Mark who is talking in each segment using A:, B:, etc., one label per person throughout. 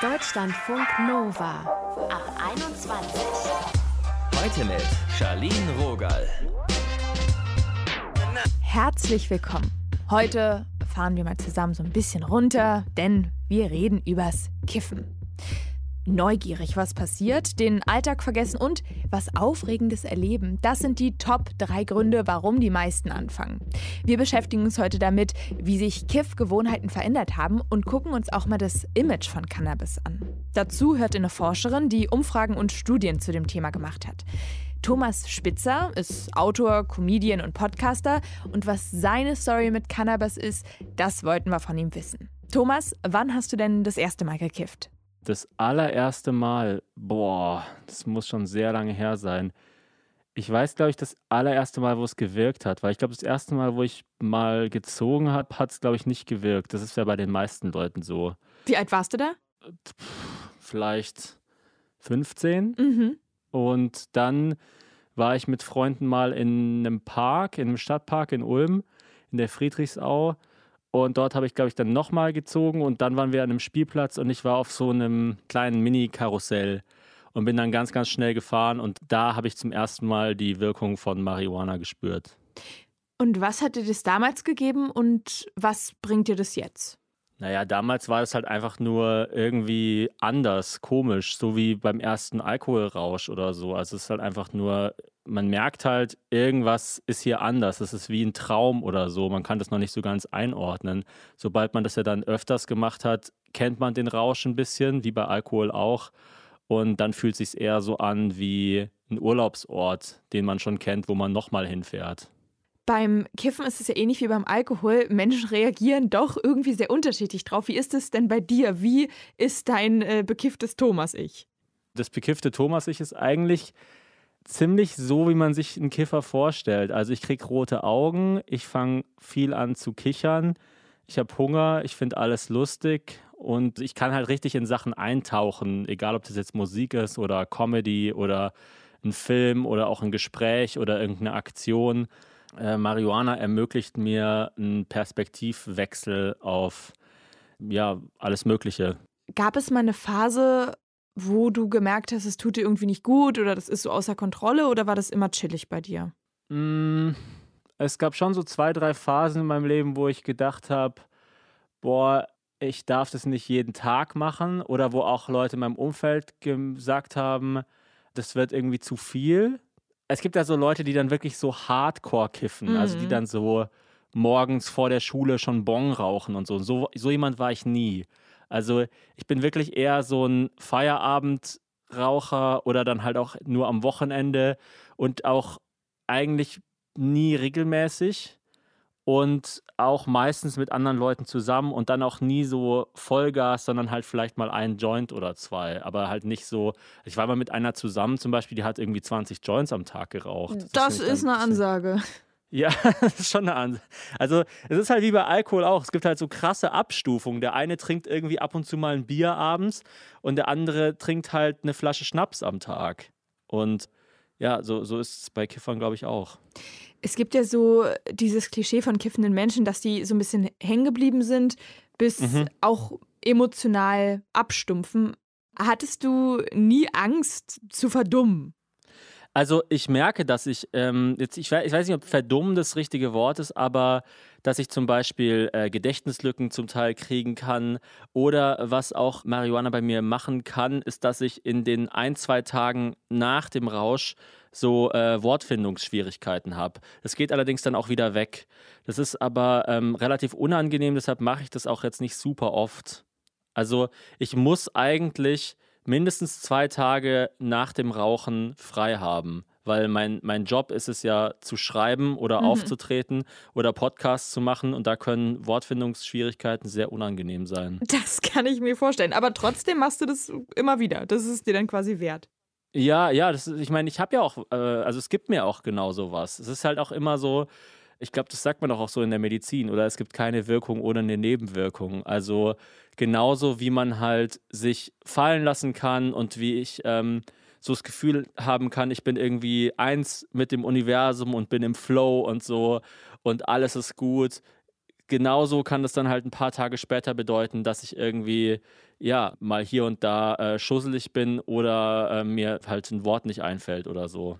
A: Deutschlandfunk Nova ab 21.
B: Heute mit Charlene Rogal.
C: Herzlich willkommen. Heute fahren wir mal zusammen so ein bisschen runter, denn wir reden übers Kiffen neugierig, was passiert, den Alltag vergessen und was Aufregendes erleben. Das sind die Top 3 Gründe, warum die meisten anfangen. Wir beschäftigen uns heute damit, wie sich Kiff-Gewohnheiten verändert haben und gucken uns auch mal das Image von Cannabis an. Dazu hört eine Forscherin, die Umfragen und Studien zu dem Thema gemacht hat. Thomas Spitzer ist Autor, Comedian und Podcaster und was seine Story mit Cannabis ist, das wollten wir von ihm wissen. Thomas, wann hast du denn das erste Mal gekifft?
D: Das allererste Mal, boah, das muss schon sehr lange her sein. Ich weiß, glaube ich, das allererste Mal, wo es gewirkt hat, weil ich glaube, das erste Mal, wo ich mal gezogen habe, hat es, glaube ich, nicht gewirkt. Das ist ja bei den meisten Leuten so.
C: Wie alt warst du da?
D: Vielleicht 15.
C: Mhm.
D: Und dann war ich mit Freunden mal in einem Park, in einem Stadtpark in Ulm, in der Friedrichsau. Und dort habe ich, glaube ich, dann nochmal gezogen und dann waren wir an einem Spielplatz und ich war auf so einem kleinen Mini-Karussell und bin dann ganz, ganz schnell gefahren und da habe ich zum ersten Mal die Wirkung von Marihuana gespürt.
C: Und was hat dir das damals gegeben und was bringt dir das jetzt?
D: Naja, damals war es halt einfach nur irgendwie anders, komisch, so wie beim ersten Alkoholrausch oder so. Also es ist halt einfach nur man merkt halt, irgendwas ist hier anders. Es ist wie ein Traum oder so. Man kann das noch nicht so ganz einordnen. Sobald man das ja dann öfters gemacht hat, kennt man den Rausch ein bisschen, wie bei Alkohol auch. Und dann fühlt es sich eher so an wie ein Urlaubsort, den man schon kennt, wo man nochmal hinfährt.
C: Beim Kiffen ist es ja ähnlich wie beim Alkohol. Menschen reagieren doch irgendwie sehr unterschiedlich drauf. Wie ist es denn bei dir? Wie ist dein äh, bekifftes Thomas-Ich?
D: Das bekiffte Thomas-Ich ist eigentlich ziemlich so, wie man sich einen Kiffer vorstellt. Also ich kriege rote Augen, ich fange viel an zu kichern, ich habe Hunger, ich finde alles lustig und ich kann halt richtig in Sachen eintauchen, egal ob das jetzt Musik ist oder Comedy oder ein Film oder auch ein Gespräch oder irgendeine Aktion. Äh, Marihuana ermöglicht mir einen Perspektivwechsel auf ja, alles Mögliche.
C: Gab es mal eine Phase, wo du gemerkt hast, es tut dir irgendwie nicht gut oder das ist so außer Kontrolle oder war das immer chillig bei dir?
D: Mm, es gab schon so zwei, drei Phasen in meinem Leben, wo ich gedacht habe, boah, ich darf das nicht jeden Tag machen oder wo auch Leute in meinem Umfeld gesagt haben, das wird irgendwie zu viel. Es gibt ja so Leute, die dann wirklich so hardcore kiffen, mhm. also die mhm. dann so morgens vor der Schule schon Bon rauchen und so. So, so jemand war ich nie. Also ich bin wirklich eher so ein Feierabendraucher oder dann halt auch nur am Wochenende und auch eigentlich nie regelmäßig und auch meistens mit anderen Leuten zusammen und dann auch nie so Vollgas, sondern halt vielleicht mal ein Joint oder zwei, aber halt nicht so. Ich war mal mit einer zusammen zum Beispiel, die hat irgendwie 20 Joints am Tag geraucht.
C: Das, das ist eine Ansage.
D: Ja, das ist schon eine Ansage. Also, es ist halt wie bei Alkohol auch. Es gibt halt so krasse Abstufungen. Der eine trinkt irgendwie ab und zu mal ein Bier abends und der andere trinkt halt eine Flasche Schnaps am Tag. Und ja, so, so ist es bei Kiffern, glaube ich, auch.
C: Es gibt ja so dieses Klischee von kiffenden Menschen, dass die so ein bisschen hängen geblieben sind, bis mhm. auch emotional abstumpfen. Hattest du nie Angst zu verdummen?
D: Also ich merke, dass ich, ähm, jetzt, ich, weiß, ich weiß nicht, ob verdummen das richtige Wort ist, aber dass ich zum Beispiel äh, Gedächtnislücken zum Teil kriegen kann. Oder was auch Marihuana bei mir machen kann, ist, dass ich in den ein, zwei Tagen nach dem Rausch so äh, Wortfindungsschwierigkeiten habe. Das geht allerdings dann auch wieder weg. Das ist aber ähm, relativ unangenehm, deshalb mache ich das auch jetzt nicht super oft. Also ich muss eigentlich mindestens zwei Tage nach dem Rauchen frei haben. Weil mein, mein Job ist es ja zu schreiben oder mhm. aufzutreten oder Podcasts zu machen und da können Wortfindungsschwierigkeiten sehr unangenehm sein.
C: Das kann ich mir vorstellen. Aber trotzdem machst du das immer wieder. Das ist dir dann quasi wert.
D: Ja, ja, das ist, ich meine, ich habe ja auch, äh, also es gibt mir auch genau sowas. Es ist halt auch immer so, ich glaube, das sagt man doch auch so in der Medizin, oder es gibt keine Wirkung ohne eine Nebenwirkung. Also genauso wie man halt sich fallen lassen kann und wie ich ähm, so das Gefühl haben kann, ich bin irgendwie eins mit dem Universum und bin im Flow und so und alles ist gut, genauso kann das dann halt ein paar Tage später bedeuten, dass ich irgendwie, ja, mal hier und da äh, schusselig bin oder äh, mir halt ein Wort nicht einfällt oder so.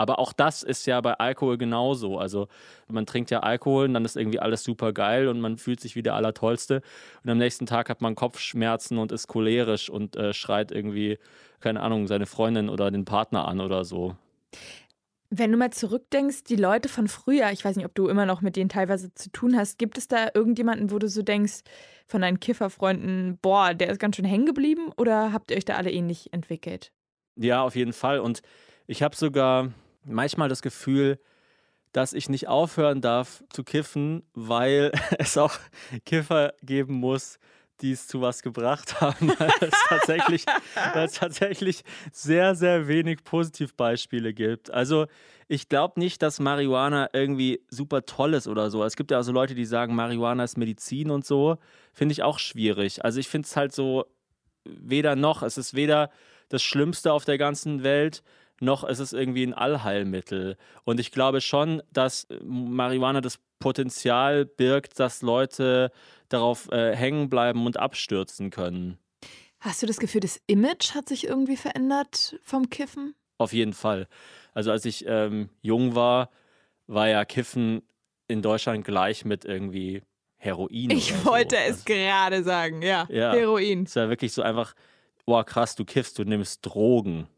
D: Aber auch das ist ja bei Alkohol genauso. Also man trinkt ja Alkohol und dann ist irgendwie alles super geil und man fühlt sich wie der Allertollste. Und am nächsten Tag hat man Kopfschmerzen und ist cholerisch und äh, schreit irgendwie, keine Ahnung, seine Freundin oder den Partner an oder so.
C: Wenn du mal zurückdenkst, die Leute von früher, ich weiß nicht, ob du immer noch mit denen teilweise zu tun hast, gibt es da irgendjemanden, wo du so denkst, von deinen Kifferfreunden, boah, der ist ganz schön hängen geblieben oder habt ihr euch da alle ähnlich entwickelt?
D: Ja, auf jeden Fall. Und ich habe sogar manchmal das Gefühl, dass ich nicht aufhören darf zu kiffen, weil es auch Kiffer geben muss, die es zu was gebracht haben, weil es tatsächlich, weil es tatsächlich sehr, sehr wenig Positivbeispiele gibt. Also ich glaube nicht, dass Marihuana irgendwie super toll ist oder so. Es gibt ja auch so Leute, die sagen, Marihuana ist Medizin und so. Finde ich auch schwierig. Also ich finde es halt so weder noch. Es ist weder das Schlimmste auf der ganzen Welt, noch ist es irgendwie ein Allheilmittel. Und ich glaube schon, dass Marihuana das Potenzial birgt, dass Leute darauf äh, hängen bleiben und abstürzen können.
C: Hast du das Gefühl, das Image hat sich irgendwie verändert vom Kiffen?
D: Auf jeden Fall. Also als ich ähm, jung war, war ja Kiffen in Deutschland gleich mit irgendwie Heroin.
C: Ich wollte so. es also, gerade sagen, ja, ja. Heroin.
D: Es war wirklich so einfach, boah krass, du kiffst, du nimmst Drogen.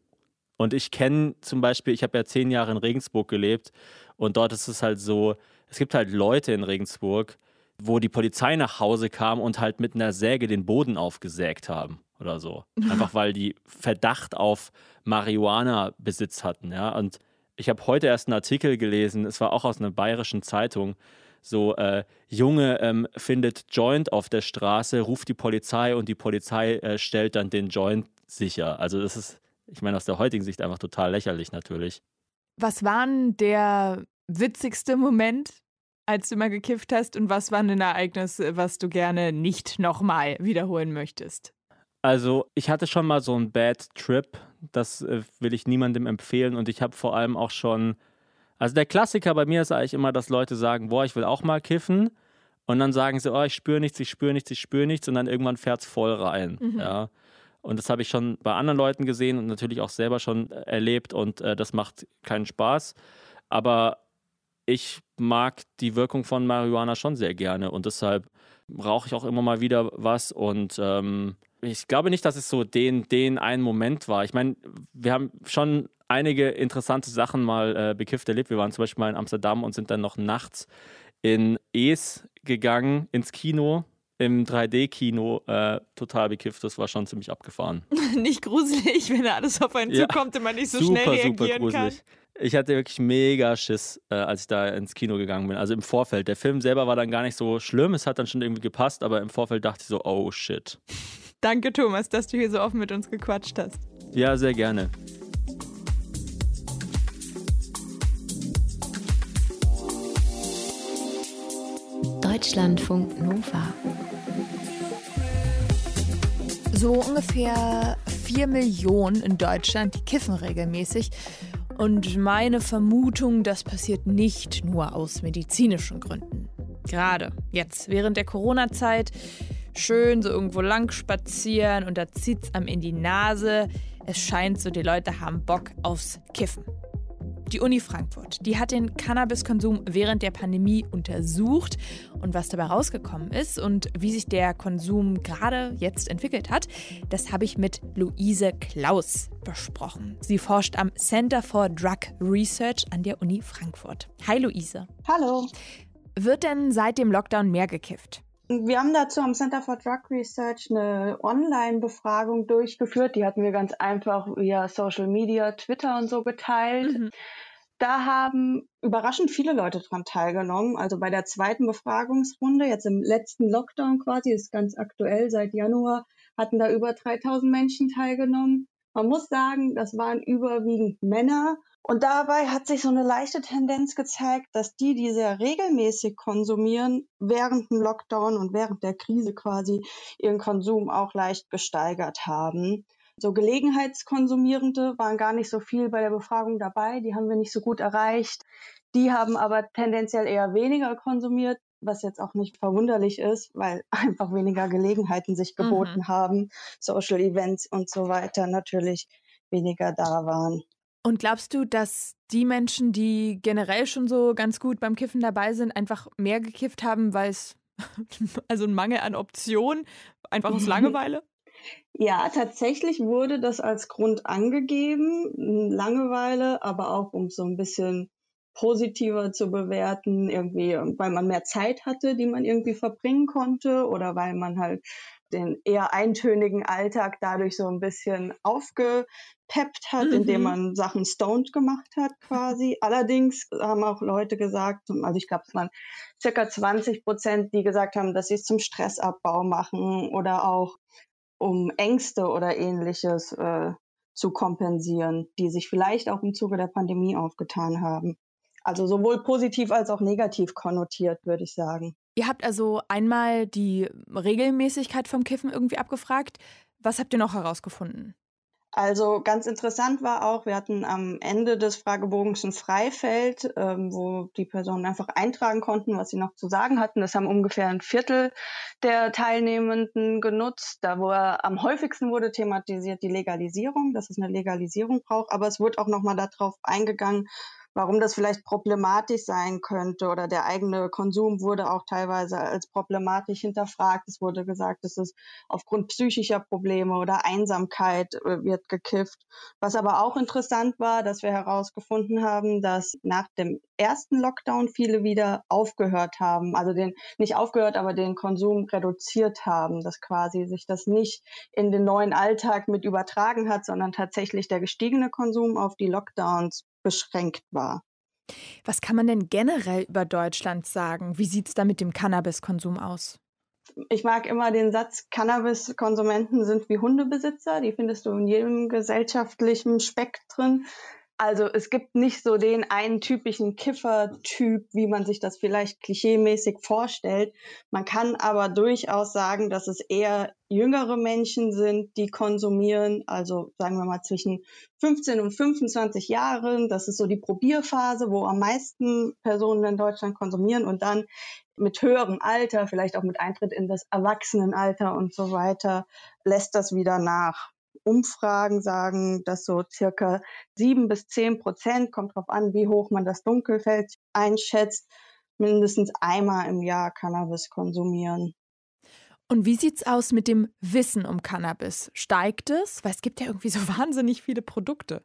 D: Und ich kenne zum Beispiel, ich habe ja zehn Jahre in Regensburg gelebt und dort ist es halt so, es gibt halt Leute in Regensburg, wo die Polizei nach Hause kam und halt mit einer Säge den Boden aufgesägt haben oder so. Einfach weil die Verdacht auf Marihuana-Besitz hatten, ja. Und ich habe heute erst einen Artikel gelesen, es war auch aus einer bayerischen Zeitung, so äh, Junge ähm, findet Joint auf der Straße, ruft die Polizei und die Polizei äh, stellt dann den Joint sicher. Also das ist, ich meine, aus der heutigen Sicht einfach total lächerlich natürlich.
C: Was war denn der witzigste Moment als du mal gekifft hast? Und was war ein Ereignis, was du gerne nicht nochmal wiederholen möchtest?
D: Also, ich hatte schon mal so einen Bad Trip. Das äh, will ich niemandem empfehlen. Und ich habe vor allem auch schon. Also, der Klassiker bei mir ist eigentlich immer, dass Leute sagen: Boah, ich will auch mal kiffen. Und dann sagen sie: Oh, ich spüre nichts, ich spüre nichts, ich spüre nichts. Und dann irgendwann fährt es voll rein. Mhm. Ja. Und das habe ich schon bei anderen Leuten gesehen und natürlich auch selber schon erlebt. Und äh, das macht keinen Spaß. Aber ich mag die Wirkung von Marihuana schon sehr gerne und deshalb rauche ich auch immer mal wieder was und ähm, ich glaube nicht, dass es so den, den einen Moment war. Ich meine, wir haben schon einige interessante Sachen mal äh, bekifft erlebt. Wir waren zum Beispiel mal in Amsterdam und sind dann noch nachts in Es gegangen, ins Kino, im 3D-Kino, äh, total bekifft. Das war schon ziemlich abgefahren.
C: nicht gruselig, wenn da alles auf einen ja. zukommt und man nicht so super, schnell reagieren super gruselig. kann.
D: Ich hatte wirklich mega Schiss, äh, als ich da ins Kino gegangen bin. Also im Vorfeld. Der Film selber war dann gar nicht so schlimm. Es hat dann schon irgendwie gepasst, aber im Vorfeld dachte ich so, oh shit.
C: Danke, Thomas, dass du hier so offen mit uns gequatscht hast.
D: Ja, sehr gerne.
A: Deutschlandfunk Nova.
C: So ungefähr vier Millionen in Deutschland, die kiffen regelmäßig. Und meine Vermutung, das passiert nicht nur aus medizinischen Gründen. Gerade jetzt, während der Corona-Zeit, schön so irgendwo lang spazieren und da zieht's einem in die Nase. Es scheint so, die Leute haben Bock aufs Kiffen. Die Uni Frankfurt, die hat den Cannabiskonsum während der Pandemie untersucht und was dabei rausgekommen ist und wie sich der Konsum gerade jetzt entwickelt hat, das habe ich mit Luise Klaus besprochen. Sie forscht am Center for Drug Research an der Uni Frankfurt. Hi Luise.
E: Hallo.
C: Wird denn seit dem Lockdown mehr gekifft?
E: Wir haben dazu am Center for Drug Research eine Online-Befragung durchgeführt. Die hatten wir ganz einfach via Social Media, Twitter und so geteilt. Mhm. Da haben überraschend viele Leute dran teilgenommen. Also bei der zweiten Befragungsrunde, jetzt im letzten Lockdown quasi, ist ganz aktuell, seit Januar hatten da über 3000 Menschen teilgenommen. Man muss sagen, das waren überwiegend Männer. Und dabei hat sich so eine leichte Tendenz gezeigt, dass die, die sehr regelmäßig konsumieren, während dem Lockdown und während der Krise quasi ihren Konsum auch leicht gesteigert haben. So Gelegenheitskonsumierende waren gar nicht so viel bei der Befragung dabei, die haben wir nicht so gut erreicht. Die haben aber tendenziell eher weniger konsumiert, was jetzt auch nicht verwunderlich ist, weil einfach weniger Gelegenheiten sich geboten mhm. haben, Social Events und so weiter natürlich weniger da waren.
C: Und glaubst du, dass die Menschen, die generell schon so ganz gut beim Kiffen dabei sind, einfach mehr gekifft haben, weil es also ein Mangel an Optionen, einfach aus Langeweile?
E: Ja, tatsächlich wurde das als Grund angegeben, Langeweile, aber auch um so ein bisschen positiver zu bewerten, irgendwie, weil man mehr Zeit hatte, die man irgendwie verbringen konnte oder weil man halt den eher eintönigen Alltag dadurch so ein bisschen aufgepeppt hat, mhm. indem man Sachen stoned gemacht hat quasi. Allerdings haben auch Leute gesagt, also ich glaube, es waren circa 20 Prozent, die gesagt haben, dass sie es zum Stressabbau machen oder auch um Ängste oder ähnliches äh, zu kompensieren, die sich vielleicht auch im Zuge der Pandemie aufgetan haben. Also sowohl positiv als auch negativ konnotiert, würde ich sagen.
C: Ihr habt also einmal die Regelmäßigkeit vom Kiffen irgendwie abgefragt. Was habt ihr noch herausgefunden?
E: Also ganz interessant war auch, wir hatten am Ende des Fragebogens ein Freifeld, ähm, wo die Personen einfach eintragen konnten, was sie noch zu sagen hatten. Das haben ungefähr ein Viertel der Teilnehmenden genutzt. Da wo er am häufigsten wurde thematisiert die Legalisierung, dass es eine Legalisierung braucht. Aber es wurde auch nochmal darauf eingegangen, warum das vielleicht problematisch sein könnte oder der eigene Konsum wurde auch teilweise als problematisch hinterfragt. Es wurde gesagt, dass es aufgrund psychischer Probleme oder Einsamkeit äh, wird gekifft. Was aber auch interessant war, dass wir herausgefunden haben, dass nach dem ersten Lockdown viele wieder aufgehört haben, also den nicht aufgehört, aber den Konsum reduziert haben, dass quasi sich das nicht in den neuen Alltag mit übertragen hat, sondern tatsächlich der gestiegene Konsum auf die Lockdowns beschränkt war.
C: Was kann man denn generell über Deutschland sagen? Wie sieht es da mit dem Cannabiskonsum aus?
E: Ich mag immer den Satz, Cannabiskonsumenten sind wie Hundebesitzer. Die findest du in jedem gesellschaftlichen Spektrum. Also es gibt nicht so den einen typischen Kiffer-Typ, wie man sich das vielleicht klischeemäßig vorstellt. Man kann aber durchaus sagen, dass es eher jüngere Menschen sind, die konsumieren, also sagen wir mal zwischen 15 und 25 Jahren. Das ist so die Probierphase, wo am meisten Personen in Deutschland konsumieren und dann mit höherem Alter, vielleicht auch mit Eintritt in das Erwachsenenalter und so weiter, lässt das wieder nach. Umfragen sagen, dass so circa sieben bis zehn Prozent, kommt drauf an, wie hoch man das Dunkelfeld einschätzt, mindestens einmal im Jahr Cannabis konsumieren.
C: Und wie sieht's aus mit dem Wissen um Cannabis? Steigt es? Weil es gibt ja irgendwie so wahnsinnig viele Produkte.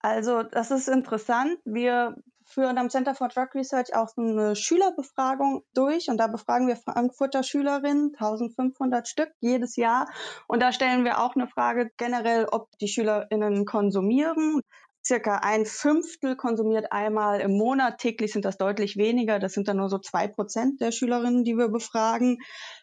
E: Also, das ist interessant. Wir führen am Center for Drug Research auch eine Schülerbefragung durch und da befragen wir Frankfurter Schülerinnen, 1500 Stück jedes Jahr. Und da stellen wir auch eine Frage generell, ob die Schülerinnen konsumieren. Circa ein Fünftel konsumiert einmal im Monat. Täglich sind das deutlich weniger. Das sind dann nur so zwei Prozent der Schülerinnen, die wir befragen.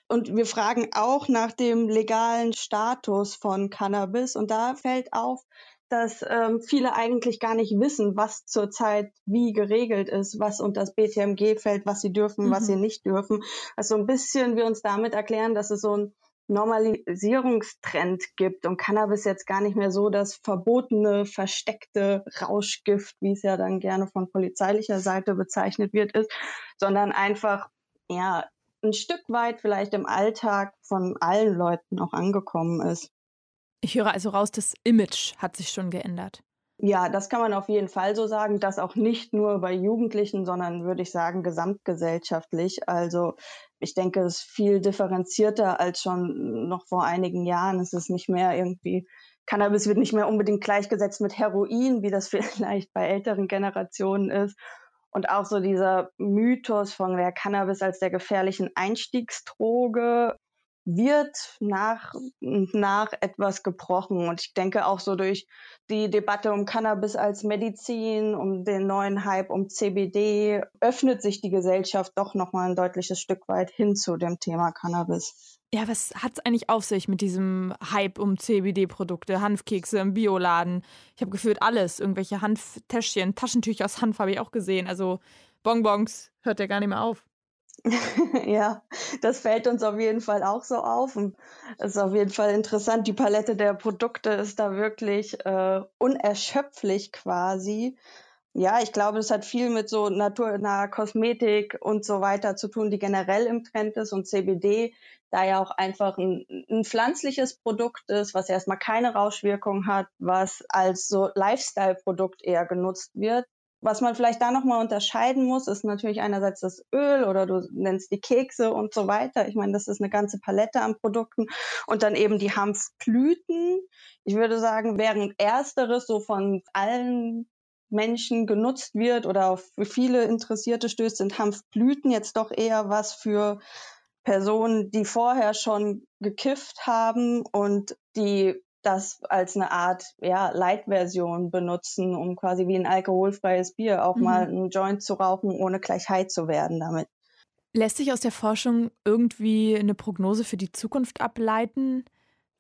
E: Und wir fragen auch nach dem legalen Status von Cannabis. Und da fällt auf, dass ähm, viele eigentlich gar nicht wissen, was zurzeit wie geregelt ist, was unter das BTMG fällt, was sie dürfen, mhm. was sie nicht dürfen. Also ein bisschen wir uns damit erklären, dass es so ein Normalisierungstrend gibt und Cannabis jetzt gar nicht mehr so das verbotene, versteckte Rauschgift, wie es ja dann gerne von polizeilicher Seite bezeichnet wird, ist, sondern einfach, ja, ein Stück weit vielleicht im Alltag von allen Leuten auch angekommen ist.
C: Ich höre also raus, das Image hat sich schon geändert.
E: Ja, das kann man auf jeden Fall so sagen. Das auch nicht nur bei Jugendlichen, sondern würde ich sagen gesamtgesellschaftlich. Also ich denke, es ist viel differenzierter als schon noch vor einigen Jahren. Es ist nicht mehr irgendwie, Cannabis wird nicht mehr unbedingt gleichgesetzt mit Heroin, wie das vielleicht bei älteren Generationen ist. Und auch so dieser Mythos von der Cannabis als der gefährlichen Einstiegsdroge wird nach und nach etwas gebrochen. Und ich denke auch so durch die Debatte um Cannabis als Medizin, um den neuen Hype um CBD, öffnet sich die Gesellschaft doch nochmal ein deutliches Stück weit hin zu dem Thema Cannabis.
C: Ja, was hat es eigentlich auf sich mit diesem Hype um CBD-Produkte, Hanfkekse im Bioladen? Ich habe gefühlt alles, irgendwelche Hanftäschchen, Taschentücher aus Hanf habe ich auch gesehen. Also Bonbons hört ja gar nicht mehr auf.
E: ja, das fällt uns auf jeden Fall auch so auf. Und es ist auf jeden Fall interessant. Die Palette der Produkte ist da wirklich äh, unerschöpflich quasi. Ja, ich glaube, das hat viel mit so naturnaher Kosmetik und so weiter zu tun, die generell im Trend ist und CBD, da ja auch einfach ein, ein pflanzliches Produkt ist, was erstmal keine Rauschwirkung hat, was als so Lifestyle-Produkt eher genutzt wird. Was man vielleicht da nochmal unterscheiden muss, ist natürlich einerseits das Öl oder du nennst die Kekse und so weiter. Ich meine, das ist eine ganze Palette an Produkten. Und dann eben die Hanfblüten. Ich würde sagen, während ersteres so von allen Menschen genutzt wird oder auf viele Interessierte stößt, sind Hanfblüten jetzt doch eher was für Personen, die vorher schon gekifft haben und die das als eine Art ja, Light-Version benutzen, um quasi wie ein alkoholfreies Bier auch mhm. mal einen Joint zu rauchen, ohne gleich high zu werden damit.
C: Lässt sich aus der Forschung irgendwie eine Prognose für die Zukunft ableiten?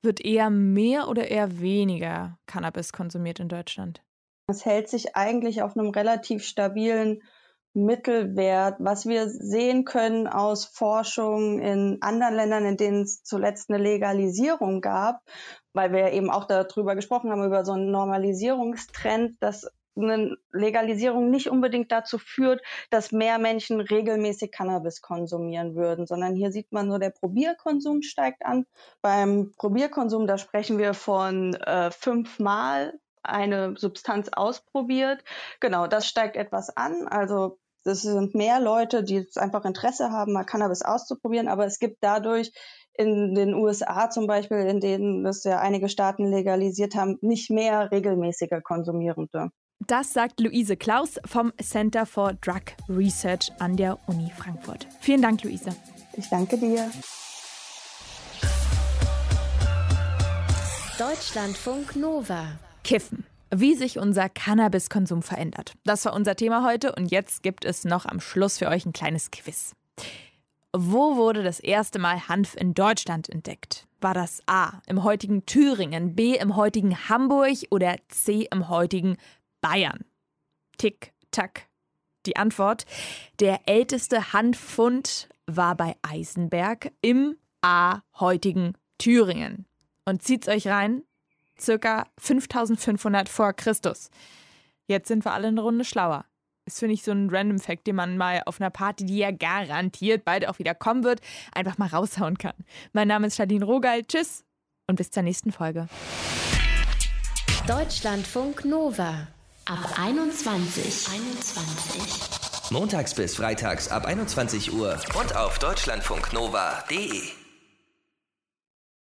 C: Wird eher mehr oder eher weniger Cannabis konsumiert in Deutschland?
E: Es hält sich eigentlich auf einem relativ stabilen Mittelwert. Was wir sehen können aus Forschung in anderen Ländern, in denen es zuletzt eine Legalisierung gab, weil wir eben auch darüber gesprochen haben, über so einen Normalisierungstrend, dass eine Legalisierung nicht unbedingt dazu führt, dass mehr Menschen regelmäßig Cannabis konsumieren würden, sondern hier sieht man nur, der Probierkonsum steigt an. Beim Probierkonsum, da sprechen wir von äh, fünfmal eine Substanz ausprobiert. Genau, das steigt etwas an. Also es sind mehr Leute, die einfach Interesse haben, mal Cannabis auszuprobieren, aber es gibt dadurch in den USA zum Beispiel, in denen das ja einige Staaten legalisiert haben, nicht mehr regelmäßige Konsumierende.
C: Das sagt Luise Klaus vom Center for Drug Research an der Uni Frankfurt. Vielen Dank, Luise.
E: Ich danke dir.
A: Deutschlandfunk Nova.
C: Kiffen. Wie sich unser Cannabiskonsum verändert. Das war unser Thema heute und jetzt gibt es noch am Schluss für euch ein kleines Quiz. Wo wurde das erste Mal Hanf in Deutschland entdeckt? War das A im heutigen Thüringen, B im heutigen Hamburg oder C im heutigen Bayern? Tick, tack. Die Antwort: Der älteste Hanffund war bei Eisenberg im A heutigen Thüringen. Und zieht's euch rein, circa 5500 vor Christus. Jetzt sind wir alle eine Runde schlauer. Das finde ich so ein Random Fact, den man mal auf einer Party, die ja garantiert bald auch wieder kommen wird, einfach mal raushauen kann. Mein Name ist Charlene Rogal. Tschüss und bis zur nächsten Folge.
A: Deutschlandfunk Nova ab 21. 21.
B: Montags bis freitags ab 21 Uhr und auf deutschlandfunknova.de.